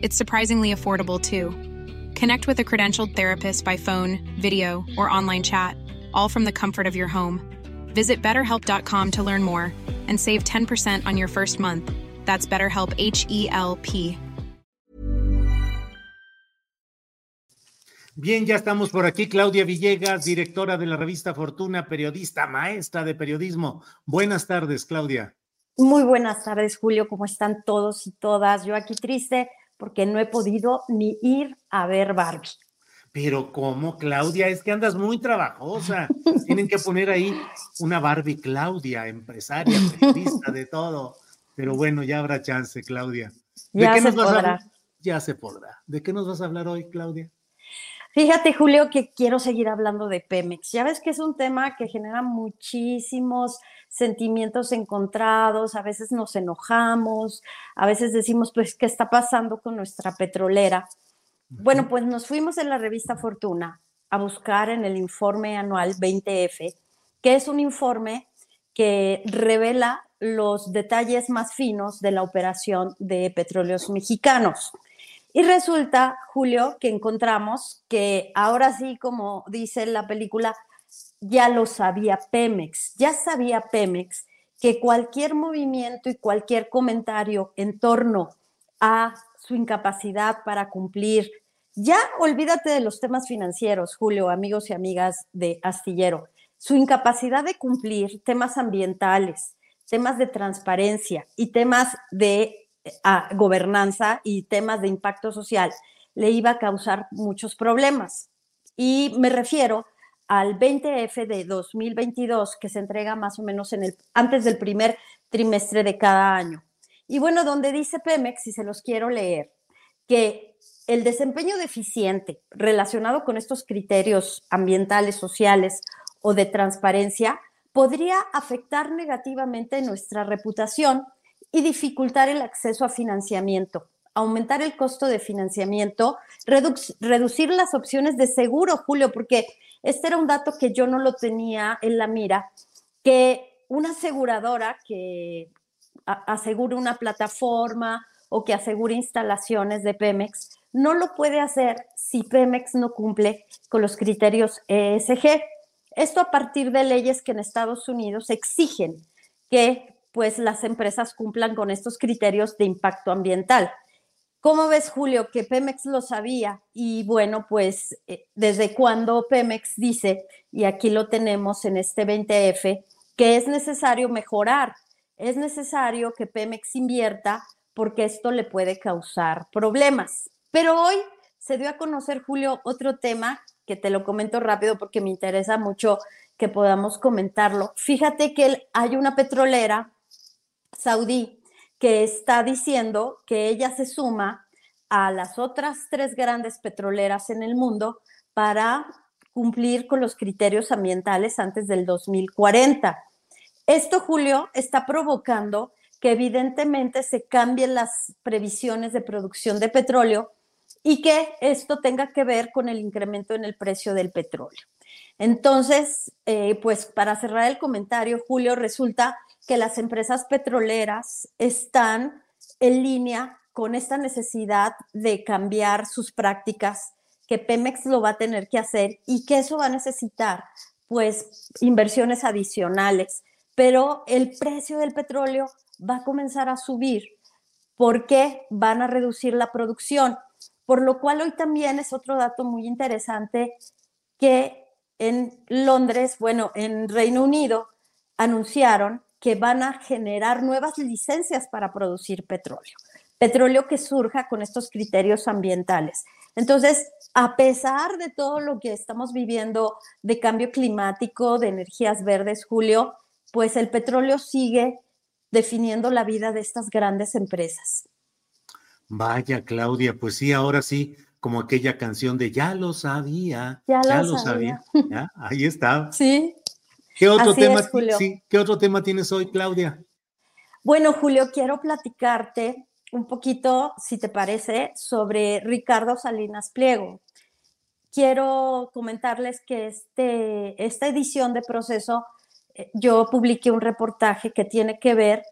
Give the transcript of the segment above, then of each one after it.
It's surprisingly affordable too. Connect with a credentialed therapist by phone, video, or online chat, all from the comfort of your home. Visit betterhelp.com to learn more and save 10% on your first month. That's BetterHelp H E L P. Bien, ya estamos por aquí. Claudia Villegas, directora de la revista Fortuna, periodista, maestra de periodismo. Buenas tardes, Claudia. Muy buenas tardes, Julio. ¿Cómo están todos y todas? Yo aquí triste porque no he podido ni ir a ver Barbie. Pero ¿cómo, Claudia? Es que andas muy trabajosa. Tienen que poner ahí una Barbie Claudia, empresaria, periodista, de todo. Pero bueno, ya habrá chance, Claudia. ¿De ya qué se nos podrá. Vas a... Ya se podrá. ¿De qué nos vas a hablar hoy, Claudia? Fíjate, Julio, que quiero seguir hablando de Pemex. Ya ves que es un tema que genera muchísimos sentimientos encontrados, a veces nos enojamos, a veces decimos, pues, ¿qué está pasando con nuestra petrolera? Bueno, pues nos fuimos en la revista Fortuna a buscar en el informe anual 20F, que es un informe que revela los detalles más finos de la operación de petróleos mexicanos. Y resulta, Julio, que encontramos que ahora sí, como dice la película, ya lo sabía Pemex, ya sabía Pemex que cualquier movimiento y cualquier comentario en torno a su incapacidad para cumplir, ya olvídate de los temas financieros, Julio, amigos y amigas de Astillero, su incapacidad de cumplir temas ambientales, temas de transparencia y temas de a gobernanza y temas de impacto social, le iba a causar muchos problemas. Y me refiero al 20F de 2022 que se entrega más o menos en el, antes del primer trimestre de cada año. Y bueno, donde dice Pemex, y se los quiero leer, que el desempeño deficiente relacionado con estos criterios ambientales, sociales o de transparencia podría afectar negativamente nuestra reputación y dificultar el acceso a financiamiento, aumentar el costo de financiamiento, reducir las opciones de seguro, Julio, porque este era un dato que yo no lo tenía en la mira, que una aseguradora que asegure una plataforma o que asegure instalaciones de Pemex, no lo puede hacer si Pemex no cumple con los criterios ESG. Esto a partir de leyes que en Estados Unidos exigen que pues las empresas cumplan con estos criterios de impacto ambiental. ¿Cómo ves, Julio, que Pemex lo sabía? Y bueno, pues eh, desde cuando Pemex dice, y aquí lo tenemos en este 20F, que es necesario mejorar, es necesario que Pemex invierta porque esto le puede causar problemas. Pero hoy se dio a conocer, Julio, otro tema que te lo comento rápido porque me interesa mucho que podamos comentarlo. Fíjate que hay una petrolera saudí que está diciendo que ella se suma a las otras tres grandes petroleras en el mundo para cumplir con los criterios ambientales antes del 2040. Esto, Julio, está provocando que evidentemente se cambien las previsiones de producción de petróleo y que esto tenga que ver con el incremento en el precio del petróleo. Entonces, eh, pues para cerrar el comentario, Julio, resulta que las empresas petroleras están en línea con esta necesidad de cambiar sus prácticas, que Pemex lo va a tener que hacer y que eso va a necesitar pues inversiones adicionales, pero el precio del petróleo va a comenzar a subir. Porque van a reducir la producción, por lo cual hoy también es otro dato muy interesante que en Londres, bueno, en Reino Unido, anunciaron que van a generar nuevas licencias para producir petróleo, petróleo que surja con estos criterios ambientales. Entonces, a pesar de todo lo que estamos viviendo de cambio climático, de energías verdes, Julio, pues el petróleo sigue definiendo la vida de estas grandes empresas. Vaya, Claudia, pues sí, ahora sí, como aquella canción de Ya lo sabía, ya, lo, sabía. ahí está. Sí. ¿Qué otro, tema, sí, ¿Qué otro tema tienes hoy, Claudia? Bueno, Julio, quiero platicarte un poquito, si te parece, sobre Ricardo Salinas Pliego. Quiero comentarles que este, esta edición de proceso, eh, yo publiqué un reportaje que tiene que ver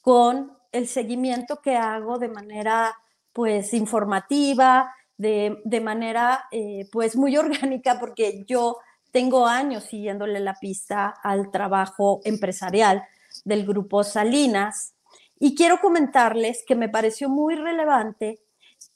con el seguimiento que hago de manera pues informativa, de, de manera eh, pues muy orgánica, porque yo tengo años siguiéndole la pista al trabajo empresarial del grupo Salinas y quiero comentarles que me pareció muy relevante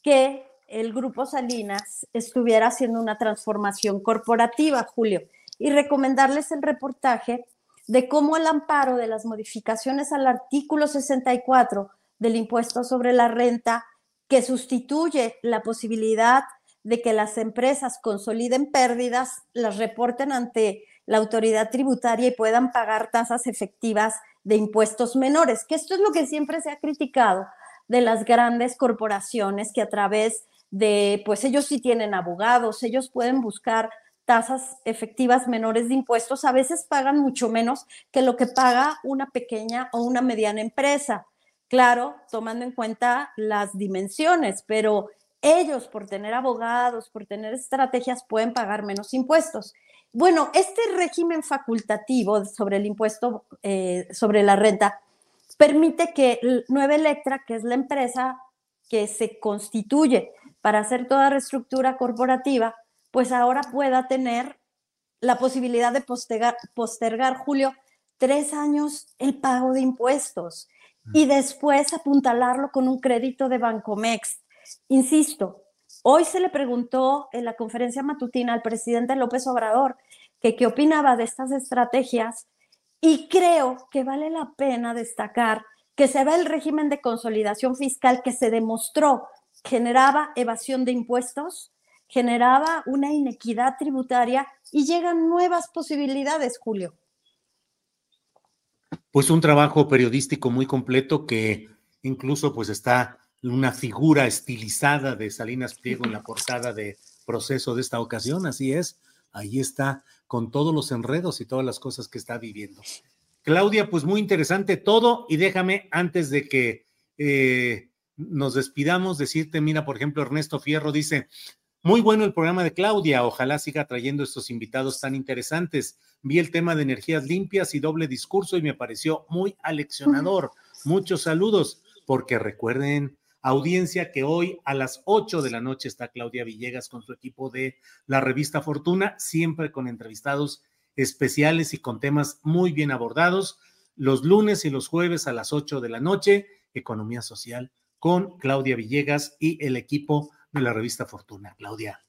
que el grupo Salinas estuviera haciendo una transformación corporativa, Julio, y recomendarles el reportaje de cómo el amparo de las modificaciones al artículo 64 del impuesto sobre la renta, que sustituye la posibilidad de que las empresas consoliden pérdidas, las reporten ante la autoridad tributaria y puedan pagar tasas efectivas de impuestos menores, que esto es lo que siempre se ha criticado de las grandes corporaciones que a través de, pues ellos sí tienen abogados, ellos pueden buscar tasas efectivas menores de impuestos, a veces pagan mucho menos que lo que paga una pequeña o una mediana empresa. Claro, tomando en cuenta las dimensiones, pero ellos por tener abogados, por tener estrategias, pueden pagar menos impuestos. Bueno, este régimen facultativo sobre el impuesto eh, sobre la renta permite que Nueva Electra, que es la empresa que se constituye para hacer toda reestructura corporativa, pues ahora pueda tener la posibilidad de postergar, postergar, Julio, tres años el pago de impuestos y después apuntalarlo con un crédito de Bancomext. Insisto, hoy se le preguntó en la conferencia matutina al presidente López Obrador que qué opinaba de estas estrategias y creo que vale la pena destacar que se ve el régimen de consolidación fiscal que se demostró generaba evasión de impuestos, generaba una inequidad tributaria y llegan nuevas posibilidades, Julio. Pues un trabajo periodístico muy completo que incluso pues está una figura estilizada de Salinas Pliego en la portada de proceso de esta ocasión, así es, ahí está con todos los enredos y todas las cosas que está viviendo. Claudia, pues muy interesante todo y déjame antes de que eh, nos despidamos decirte, mira, por ejemplo, Ernesto Fierro dice, muy bueno el programa de Claudia, ojalá siga trayendo estos invitados tan interesantes. Vi el tema de energías limpias y doble discurso y me pareció muy aleccionador. Muchos saludos, porque recuerden audiencia que hoy a las 8 de la noche está Claudia Villegas con su equipo de la revista Fortuna, siempre con entrevistados especiales y con temas muy bien abordados. Los lunes y los jueves a las 8 de la noche, Economía Social con Claudia Villegas y el equipo de la revista Fortuna. Claudia.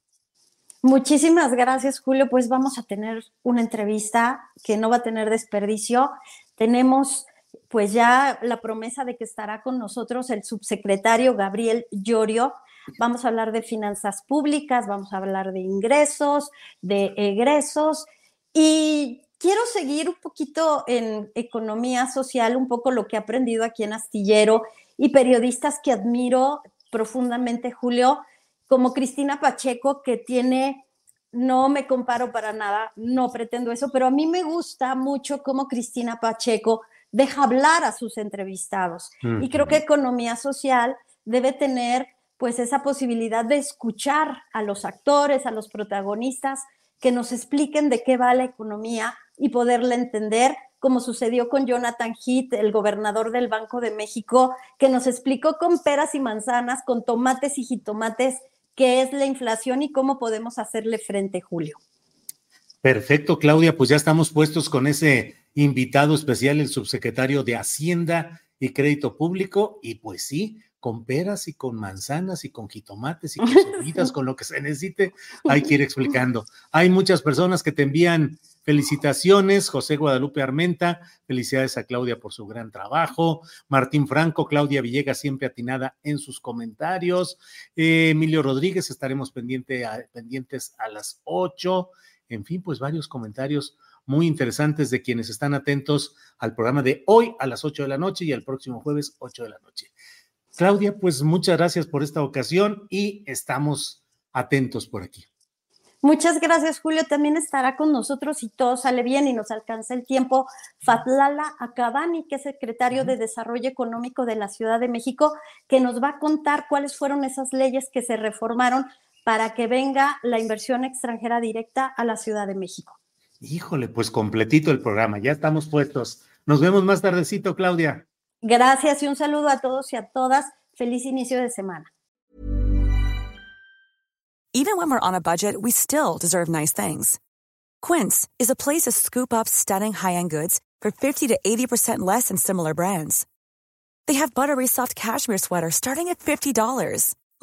Muchísimas gracias, Julio. Pues vamos a tener una entrevista que no va a tener desperdicio. Tenemos pues ya la promesa de que estará con nosotros el subsecretario Gabriel Llorio. Vamos a hablar de finanzas públicas, vamos a hablar de ingresos, de egresos y quiero seguir un poquito en economía social, un poco lo que he aprendido aquí en Astillero y periodistas que admiro profundamente, Julio, como Cristina Pacheco, que tiene, no me comparo para nada, no pretendo eso, pero a mí me gusta mucho cómo Cristina Pacheco deja hablar a sus entrevistados. Y creo que economía social debe tener pues esa posibilidad de escuchar a los actores, a los protagonistas, que nos expliquen de qué va la economía y poderla entender, como sucedió con Jonathan Heath, el gobernador del Banco de México, que nos explicó con peras y manzanas, con tomates y jitomates, qué es la inflación y cómo podemos hacerle frente, Julio. Perfecto, Claudia, pues ya estamos puestos con ese invitado especial, el subsecretario de Hacienda y crédito público, y pues sí, con peras y con manzanas y con jitomates y con cebollitas, con lo que se necesite, hay que ir explicando. Hay muchas personas que te envían felicitaciones, José Guadalupe Armenta, felicidades a Claudia por su gran trabajo, Martín Franco, Claudia Villegas siempre atinada en sus comentarios, eh, Emilio Rodríguez, estaremos pendiente pendientes a las ocho, en fin, pues varios comentarios muy interesantes de quienes están atentos al programa de hoy a las 8 de la noche y al próximo jueves 8 de la noche. Claudia, pues muchas gracias por esta ocasión y estamos atentos por aquí. Muchas gracias, Julio. También estará con nosotros, si todo sale bien y nos alcanza el tiempo, Fatlala Acabani, que es secretario de Desarrollo Económico de la Ciudad de México, que nos va a contar cuáles fueron esas leyes que se reformaron para que venga la inversión extranjera directa a la Ciudad de México. Híjole, pues completito el programa, ya estamos puestos. Nos vemos más tardecito, Claudia. Gracias y un saludo a todos y a todas. Feliz inicio de semana. Even when we're on a budget, we still deserve nice things. Quince is a place to scoop up stunning high-end goods for 50 to 80% less than similar brands. They have buttery soft cashmere sweaters starting at $50,